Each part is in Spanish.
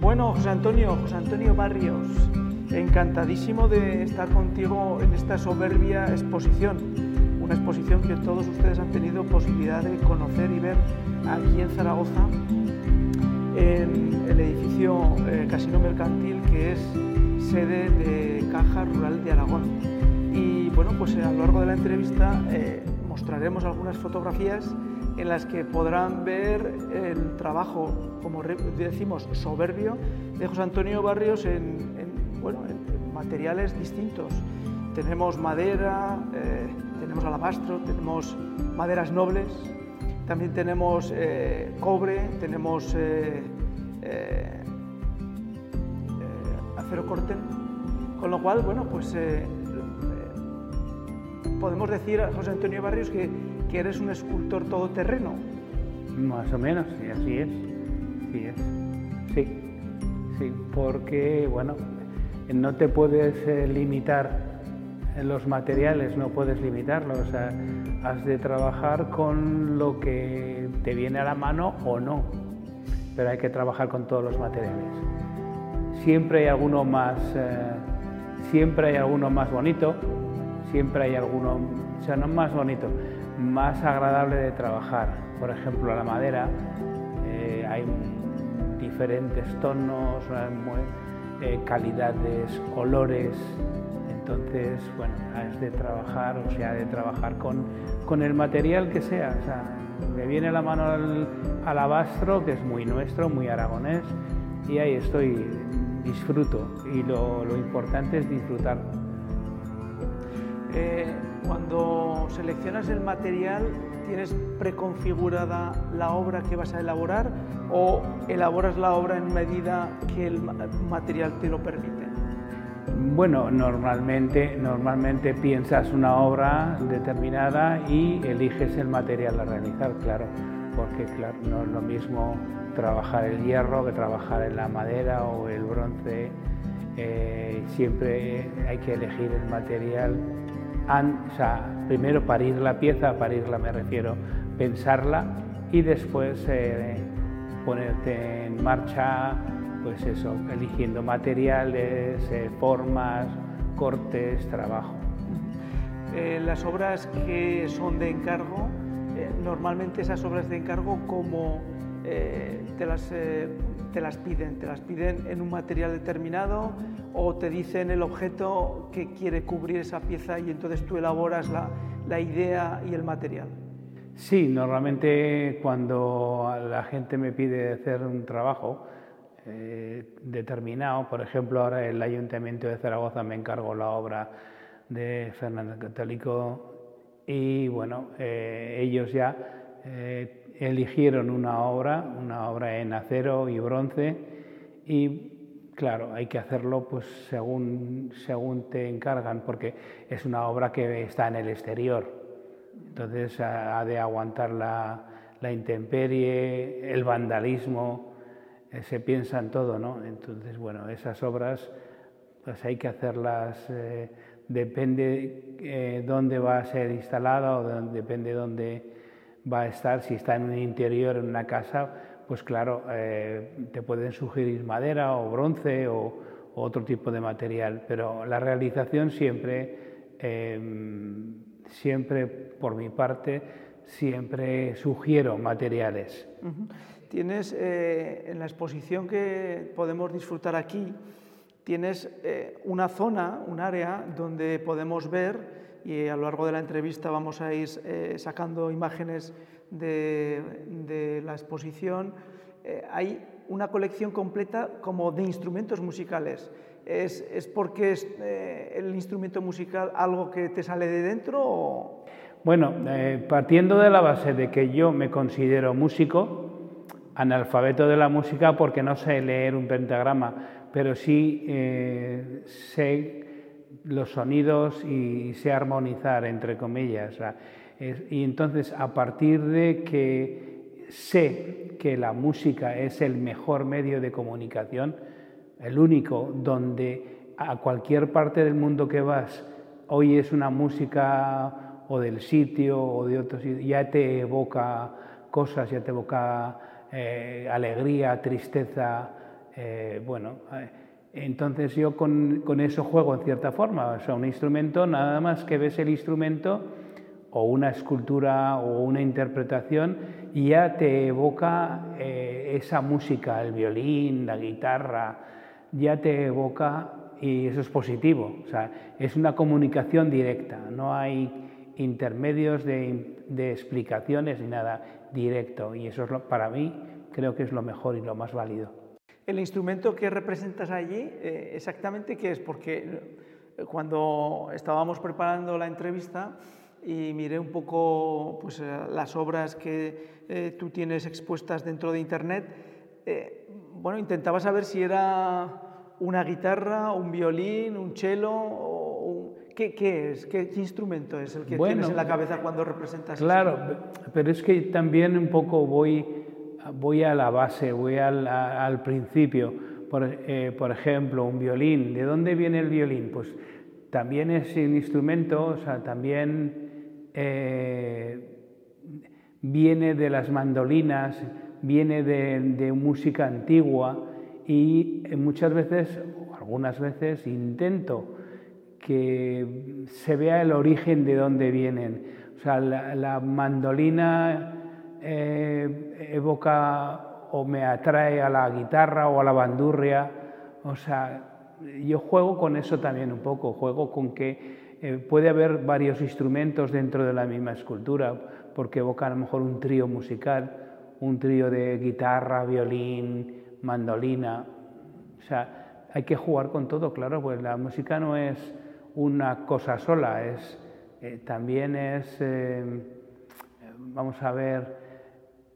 Bueno, José Antonio, José Antonio Barrios, encantadísimo de estar contigo en esta soberbia exposición. Una exposición que todos ustedes han tenido posibilidad de conocer y ver aquí en Zaragoza, en el edificio eh, Casino Mercantil, que es sede de Caja Rural de Aragón. Y bueno, pues a lo largo de la entrevista eh, mostraremos algunas fotografías en las que podrán ver el trabajo, como decimos, soberbio de José Antonio Barrios en, bueno, en materiales distintos. Tenemos madera, eh, tenemos alabastro, tenemos maderas nobles, también tenemos eh, cobre, tenemos eh, acero corten, con lo cual, bueno, pues podemos decir a José Antonio Barrios que que eres un escultor todoterreno. Más o menos, sí, así es. Sí, es. sí, sí, porque, bueno, no te puedes eh, limitar los materiales, no puedes limitarlos, o sea, has de trabajar con lo que te viene a la mano o no, pero hay que trabajar con todos los materiales. Siempre hay alguno más, eh, siempre hay alguno más bonito, siempre hay alguno, o sea, no más bonito, más agradable de trabajar. Por ejemplo, la madera, eh, hay diferentes tonos, eh, calidades, olores. Entonces, bueno, es de trabajar, o sea, de trabajar con, con el material que sea. O sea, me viene la mano al alabastro, que es muy nuestro, muy aragonés, y ahí estoy, disfruto. Y lo, lo importante es disfrutar. Eh, cuando seleccionas el material, ¿tienes preconfigurada la obra que vas a elaborar o elaboras la obra en medida que el material te lo permite? Bueno, normalmente, normalmente piensas una obra determinada y eliges el material a realizar, claro, porque no es lo mismo trabajar el hierro que trabajar en la madera o el bronce. Eh, siempre hay que elegir el material o sea, primero parir la pieza, parirla me refiero, pensarla y después eh, ponerte en marcha, pues eso, eligiendo materiales, eh, formas, cortes, trabajo. Eh, las obras que son de encargo, normalmente esas obras de encargo, como te las te las piden, te las piden en un material determinado o te dicen el objeto que quiere cubrir esa pieza y entonces tú elaboras la, la idea y el material. Sí, normalmente cuando la gente me pide hacer un trabajo eh, determinado, por ejemplo ahora el Ayuntamiento de Zaragoza me encargó la obra de Fernando Católico y bueno, eh, ellos ya eh, eligieron una obra, una obra en acero y bronce y claro, hay que hacerlo pues según, según te encargan porque es una obra que está en el exterior. Entonces ha de aguantar la, la intemperie, el vandalismo, eh, se piensa en todo, ¿no? Entonces, bueno, esas obras pues hay que hacerlas, eh, depende eh, dónde va a ser instalada o depende dónde va a estar, si está en un interior, en una casa, pues claro, eh, te pueden sugerir madera o bronce o, otro tipo de material, pero la realización siempre, em, siempre por mi parte, siempre sugiero materiales. Tienes eh, en la exposición que podemos disfrutar aquí, tienes eh, una zona, un área donde podemos ver y a lo largo de la entrevista vamos a ir eh, sacando imágenes de, la exposición. Eh, hay una colección completa como de instrumentos musicales. ¿Es, es porque es eh, el instrumento musical algo que te sale de dentro? O... Bueno, partiendo de la base de que yo me considero músico, analfabeto de la música porque no sé leer un pentagrama, pero sí sé los sonidos y sé armonizar, entre comillas. y entonces, a partir de que sé que la música es el mejor medio de comunicación, el único donde a cualquier parte del mundo que vas oyes una música o del sitio o de otro sitio, ya te evoca cosas, ya te evoca eh, alegría, tristeza, eh, bueno, eh, entonces yo con, con, eso juego en cierta forma. O sea, un instrumento, nada más que ves el instrumento o una escultura o una interpretación y ya te evoca eh, esa música, el violín, la guitarra, ya te evoca y eso es positivo. O sea, es una comunicación directa, no hay intermedios de, de explicaciones ni nada directo y eso es lo, para mí creo que es lo mejor y lo más válido. El instrumento que representas allí, eh, exactamente qué es, porque eh, cuando estábamos preparando la entrevista y miré un poco pues, eh, las obras que tú tienes expuestas dentro de Internet, bueno, intentaba saber si era una guitarra, un violín, un cello, o ¿Qué, ¿Qué, es? ¿Qué, instrumento es el que tienes en la cabeza cuando representas? Claro, pero es que también un poco voy voy a la base, voy al, principio. Por, eh, por, ejemplo, un violín. ¿De dónde viene el violín? Pues también es un instrumento, o sea, también eh, viene de las mandolinas, viene de, música antigua y muchas veces, algunas veces, intento que se vea el origen de dónde vienen. O sea, la mandolina eh, evoca o me atrae a la guitarra o a la bandurria. O sea, yo juego con eso también un poco, juego con que eh, puede haber varios instrumentos dentro de la misma escultura, porque evoca a lo mejor un trío musical, un trío de guitarra, violín, mandolina. O sea, hay que jugar con todo, claro, pues la música no es una cosa sola, es, eh, también es, vamos a ver,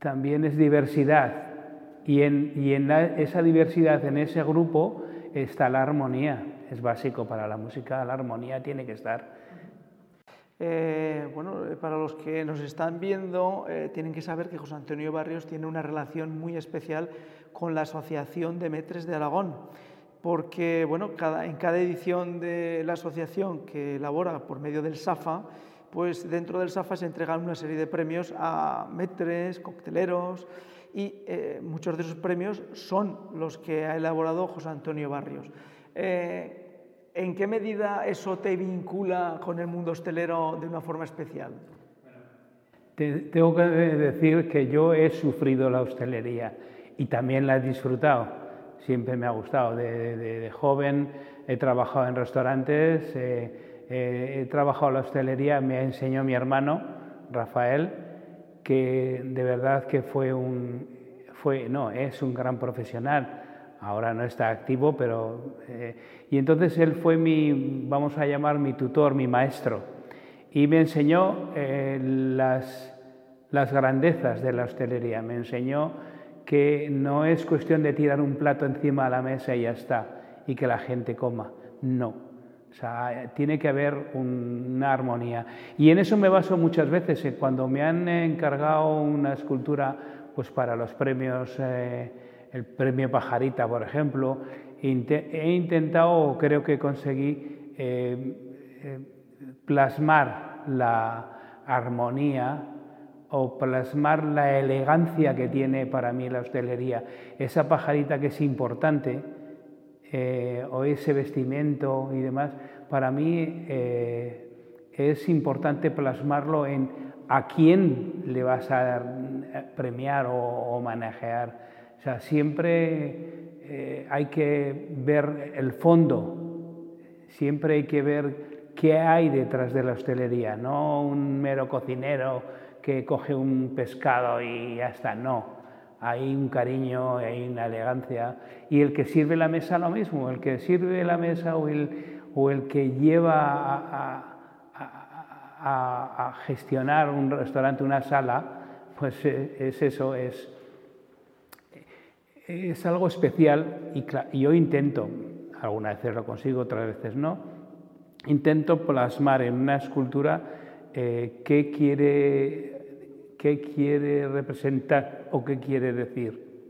también es diversidad. Y en, y en esa diversidad, en ese grupo, está la armonía. Es básico para la música, la armonía tiene que estar. Eh, bueno, eh, para los que nos están viendo, eh, tienen que saber que José Antonio Barrios tiene una relación muy especial con la Asociación de Metres de Aragón, porque bueno, cada, en cada edición de la asociación que elabora por medio del SAFA, pues dentro del SAFA se entregan una serie de premios a metres, cocteleros y eh, muchos de esos premios son los que ha elaborado José Antonio Barrios. Eh, ¿En qué medida eso te vincula con el mundo hostelero de una forma especial? tengo que decir que yo he sufrido la hostelería y también la he disfrutado. Siempre me ha gustado. De, joven he trabajado en restaurantes. Eh, he trabajado la hostelería, me enseñó mi hermano, Rafael, que de verdad que fue un, fue, no, es un gran profesional. Ahora no está activo, pero... Eh, y entonces él fue mi, vamos a llamar, mi tutor, mi maestro. Y me enseñó eh, las, las grandezas de la hostelería. Me enseñó que no es cuestión de tirar un plato encima de la mesa y ya está, y que la gente coma. No, o sea, tiene que haber una armonía. Y en eso me baso muchas veces. Eh, cuando me han encargado una escultura pues para los premios, eh, el premio Pajarita, por ejemplo, he intentado, creo que conseguí, eh, plasmar la armonía o plasmar la elegancia que tiene para mí la hostelería. Esa pajarita que es importante, eh, o ese vestimento y demás, para mí eh, es importante plasmarlo en a quién le vas a premiar o, manejar. O sea, siempre eh, hay que ver el fondo, siempre hay que ver qué hay detrás de la hostelería, no un mero cocinero que coge un pescado y ya está, no hay un cariño, hay una elegancia. Y el que sirve la mesa lo mismo, el que sirve la mesa o el, o el que lleva a, gestionar un restaurante, una sala, pues eh, es eso, es, es algo especial y, yo intento, algunas veces lo consigo, otras veces no, intento plasmar en una escultura eh, qué quiere qué quiere representar o qué quiere decir.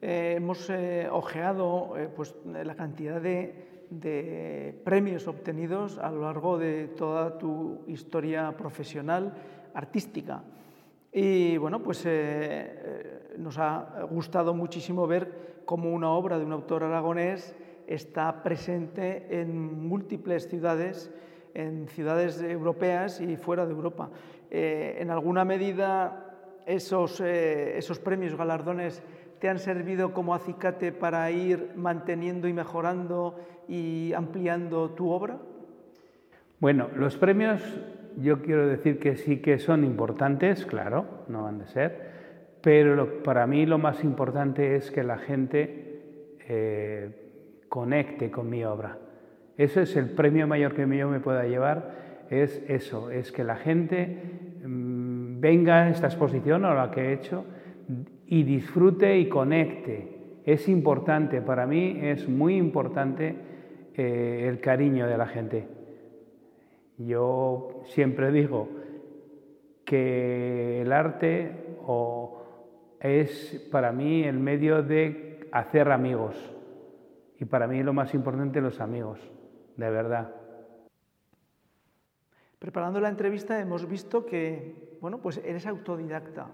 Eh, hemos eh, ojeado eh, pues, la cantidad de, de, premios obtenidos a lo largo de toda tu historia profesional, artística. Y bueno, pues nos ha gustado muchísimo ver cómo una obra de un autor aragonés está presente en múltiples ciudades, en ciudades europeas y fuera de Europa. Eh, en alguna medida, esos, eh, esos premios, galardones, te han servido como acicate para ir manteniendo y mejorando y ampliando tu obra? Bueno, los premios yo quiero decir que sí que son importantes, claro, no han de ser, pero para mí lo más importante es que la gente eh, conecte con mi obra. Eso es el premio mayor que yo me pueda llevar, es eso, es que la gente mm, venga a esta exposición o la que he hecho y disfrute y conecte. Es importante, para mí es muy importante eh, el cariño de la gente. Yo siempre digo que el arte es para mí el medio de hacer amigos. Y para mí lo más importante los amigos, de verdad. Preparando la entrevista hemos visto que, bueno, pues eres autodidacta.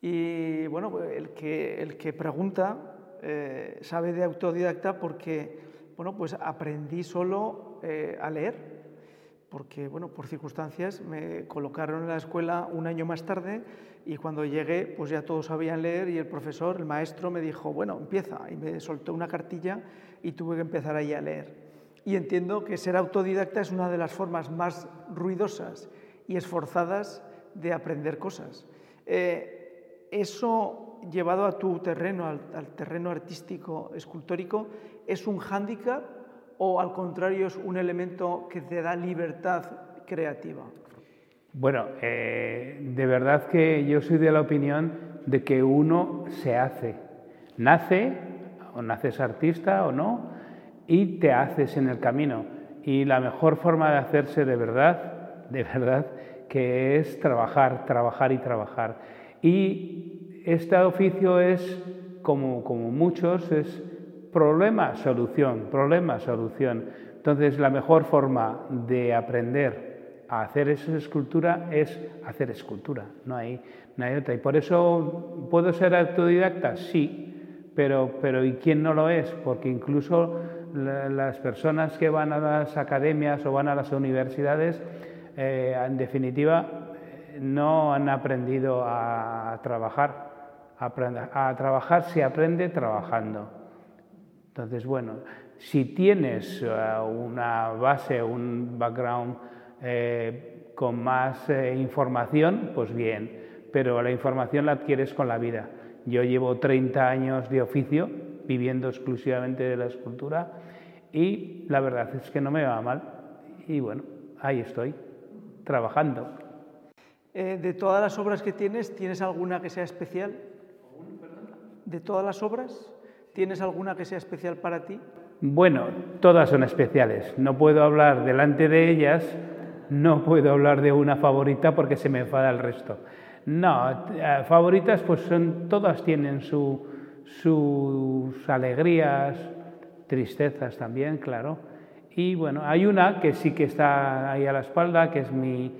Y bueno, el que, el que pregunta eh, sabe de autodidacta porque, bueno, pues aprendí solo eh, a leer porque bueno, por circunstancias me colocaron en la escuela un año más tarde y cuando llegué pues ya todos sabían leer y el profesor, el maestro me dijo, bueno, empieza y me soltó una cartilla y tuve que empezar ahí a leer. Y entiendo que ser autodidacta es una de las formas más ruidosas y esforzadas de aprender cosas. Eh, eso llevado a tu terreno, al, terreno artístico, escultórico, es un hándicap o al contrario es un elemento que te da libertad creativa? Bueno, eh, de verdad que yo soy de la opinión de que uno se hace. Nace, o naces artista o no, y te haces en el camino. Y la mejor forma de hacerse de verdad, de verdad, que es trabajar, trabajar y trabajar. Y este oficio es, como, como muchos, es Problema, solución, problema, solución. Entonces, la mejor forma de aprender a hacer esa escultura es hacer escultura, no hay, no otra. Y por eso, ¿puedo ser autodidacta? Sí, pero, pero ¿y quién no lo es? Porque incluso las personas que van a las academias o van a las universidades, eh, en definitiva, no han aprendido a trabajar. A trabajar se aprende trabajando. Entonces, bueno, si tienes eh, una base, un background eh, con más información, pues bien, pero la información la adquieres con la vida. Yo llevo 30 años de oficio viviendo exclusivamente de la escultura y la verdad es que no me va mal. Y bueno, ahí estoy, trabajando. de todas las obras que tienes, ¿tienes alguna que sea especial? ¿De todas las obras? ¿Tienes alguna que sea especial para ti? Bueno, todas son especiales. No puedo hablar delante de ellas, no puedo hablar de una favorita porque se me enfada el resto. No, eh, favoritas pues son, todas tienen su, sus alegrías, tristezas también, claro. Y bueno, hay una que sí que está ahí a la espalda, que es mi,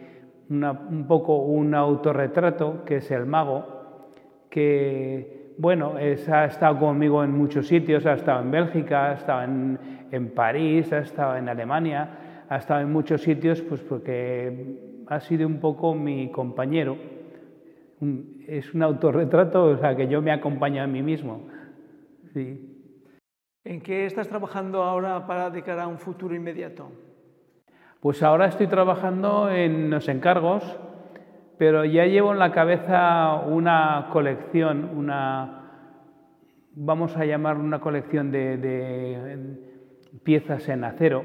un poco un autorretrato, que es el mago, que bueno, ha estado conmigo en muchos sitios, ha estado en Bélgica, ha estado en, París, ha estado en Alemania, ha estado en muchos sitios, pues porque ha sido un poco mi compañero. Es un autorretrato, o sea, que yo me acompaño a mí mismo. ¿En qué estás trabajando ahora para de cara a un futuro inmediato? Pues ahora estoy trabajando en los encargos pero ya llevo en la cabeza una colección, una, vamos a llamar una colección de, piezas en acero,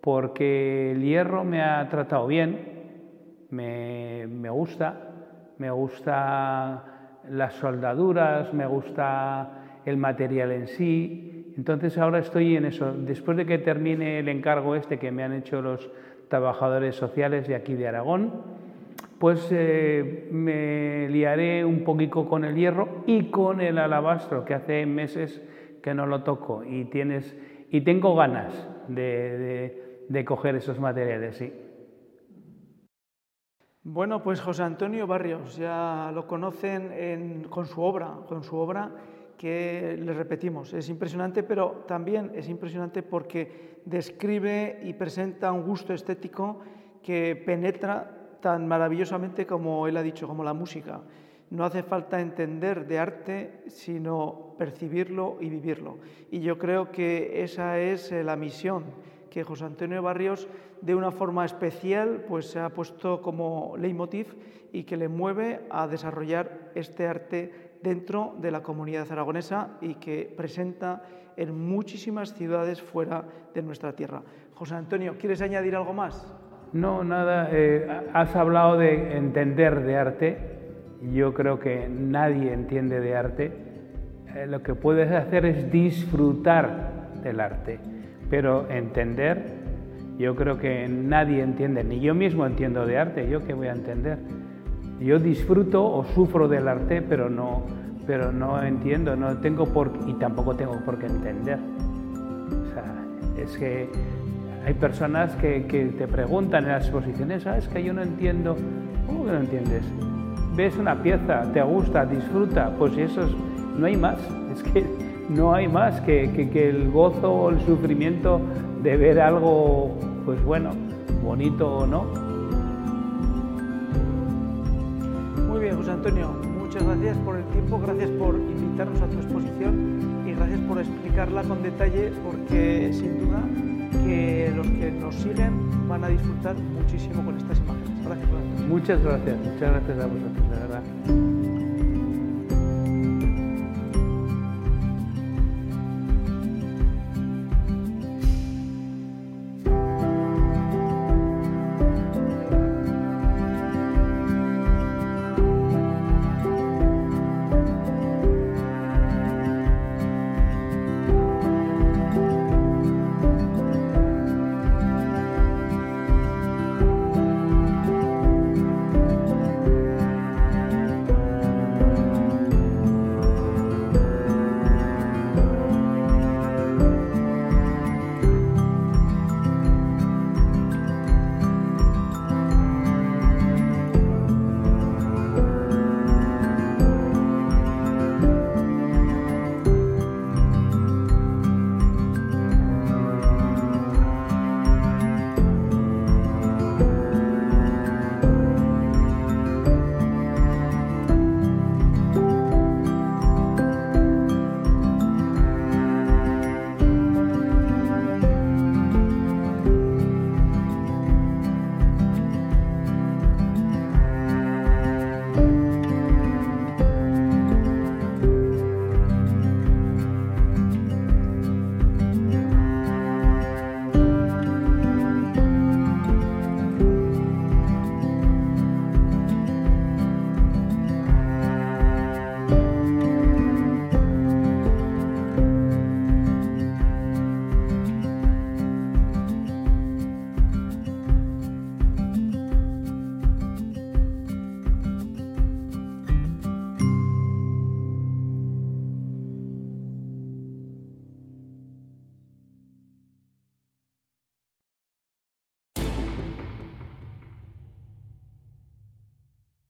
porque el hierro me ha tratado bien, me, me gusta, me gusta las soldaduras, me gusta el material en sí. Entonces ahora estoy en eso. Después de que termine el encargo este que me han hecho los trabajadores sociales de aquí de Aragón, pues eh, me liaré un poquito con el hierro y con el alabastro, que hace meses que no lo toco y, tienes, y tengo ganas de, coger esos materiales. Bueno, pues José Antonio Barrios, ya lo conocen con su obra, con su obra que le repetimos, es impresionante, pero también es impresionante porque describe y presenta un gusto estético que penetra tan maravillosamente como él ha dicho, como la música. No hace falta entender de arte, sino percibirlo y vivirlo. Y yo creo que esa es eh, la misión que José Antonio Barrios de una forma especial pues se ha puesto como leitmotiv y que le mueve a desarrollar este arte dentro de la comunidad aragonesa y que presenta en muchísimas ciudades fuera de nuestra tierra. José Antonio, ¿quieres añadir algo más? No, nada. Eh, has hablado de entender de arte. Yo creo que nadie entiende de arte. Eh, lo que puedes hacer es disfrutar del arte, pero entender, yo creo que nadie entiende, ni yo mismo entiendo de arte, yo qué voy a entender. Yo disfruto o sufro del arte, pero no, pero no entiendo, no tengo por y tampoco tengo por qué entender. O sea, es que hay personas que, que te preguntan en las exposiciones, ¿sabes que yo no entiendo? ¿Cómo que no entiendes? Ves una pieza, te gusta, disfruta, pues eso es, no hay más. Es que no hay más que, que, que el gozo o el sufrimiento de ver algo, pues bueno, bonito o no, bien, José Antonio, muchas gracias por el tiempo, gracias por invitarnos a tu exposición y gracias por explicarla con detalle porque sin duda que los que nos siguen van a disfrutar muchísimo con estas imágenes. Gracias, Muchas gracias, muchas gracias a vosotros, de verdad.